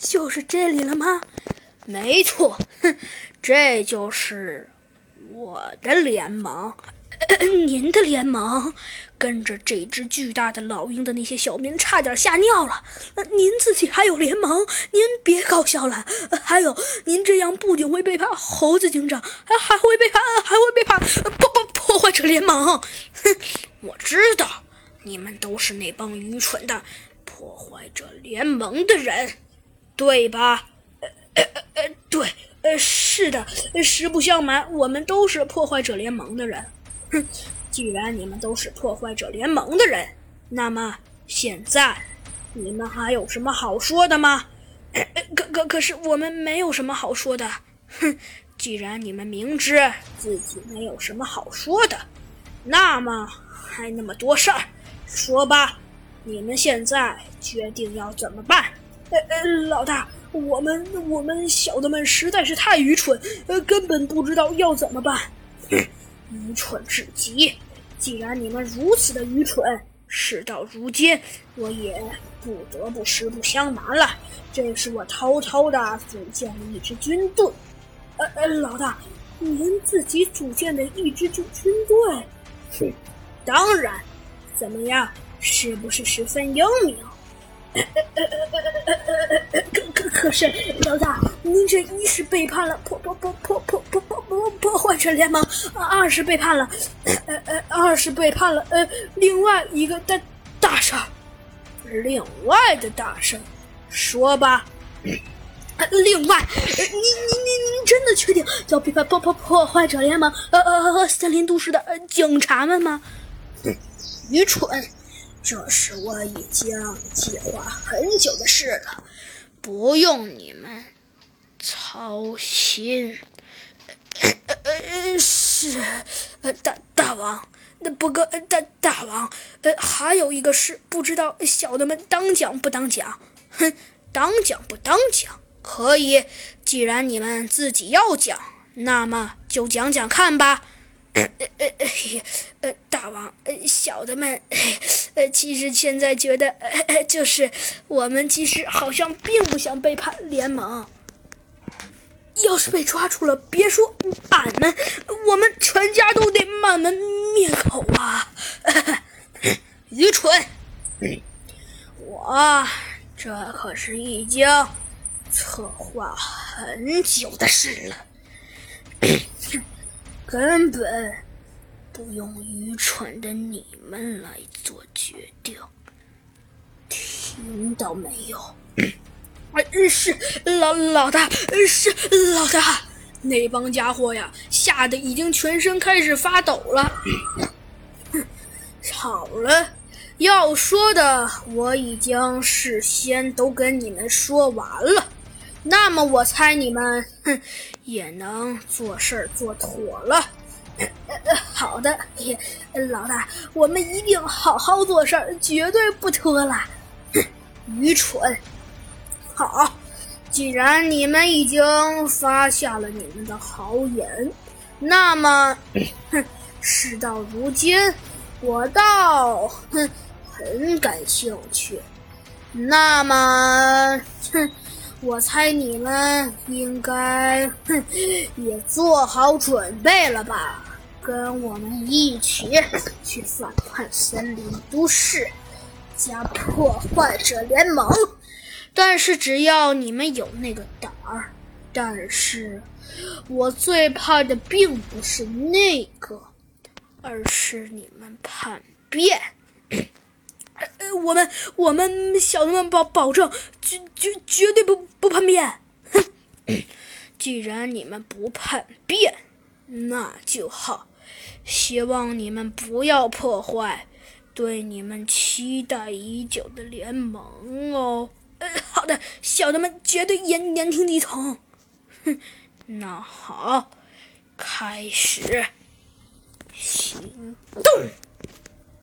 就是这里了吗？没错，哼，这就是我的联盟。您的联盟跟着这只巨大的老鹰的那些小民差点吓尿了。您自己还有联盟？您别搞笑了。还有，您这样不仅会背叛猴子警长，还还会背叛，还会背叛破破破坏者联盟。哼，我知道，你们都是那帮愚蠢的破坏者联盟的人，对吧？呃呃呃，对，呃，是的，实不相瞒，我们都是破坏者联盟的人。哼，既然你们都是破坏者联盟的人，那么现在你们还有什么好说的吗？可可可是我们没有什么好说的。哼，既然你们明知自己没有什么好说的，那么还那么多事儿，说吧，你们现在决定要怎么办？呃呃，老大，我们我们小的们实在是太愚蠢，呃，根本不知道要怎么办。愚蠢至极！既然你们如此的愚蠢，事到如今，我也不得不实不相瞒了。这是我偷偷的组建了一支军队。呃呃，老大，您自己组建的一支军军队？哼，当然。怎么样，是不是十分英明？可可可是，老大，您这一是背叛了破破破破破破破破破坏者联盟，二是背叛了，呃呃，二是背叛了呃另外一个大大事儿，另外的大事儿，说吧。另外，您您您您真的确定要背叛破破破坏者联盟呃呃呃森林都市的警察们吗？愚蠢。这是我已经计划很久的事了，不用你们操心。呃呃是，呃大大王，那不过呃大大王，呃还有一个事，不知道小的们当讲不当讲？哼，当讲不当讲？可以，既然你们自己要讲，那么就讲讲看吧。呃呃呃呃，大王，小的们，呃，其实现在觉得，呃，就是我们其实好像并不想背叛联盟。要是被抓住了，别说俺们，我们全家都得满门灭口啊！愚蠢！我这可是已经策划很久的事了。根本不用愚蠢的你们来做决定，听到没有？啊是老老大，是老大。那帮家伙呀，吓得已经全身开始发抖了。好了，要说的我已经事先都跟你们说完了。那么我猜你们，哼，也能做事儿做妥了。好的，老大，我们一定好好做事儿，绝对不拖拉。愚蠢！好，既然你们已经发下了你们的豪言，那么，哼，事到如今，我倒哼很感兴趣。那么，哼。我猜你们应该哼也做好准备了吧？跟我们一起去反叛森林都市，加破坏者联盟。但是只要你们有那个胆儿，但是我最怕的并不是那个，而是你们叛变。呃，我们我们小的们保保证，绝绝绝对不不叛变。哼，既然你们不叛变，那就好。希望你们不要破坏对你们期待已久的联盟哦。呃，好的，小的们绝对言言听计从。哼，那好，开始行动。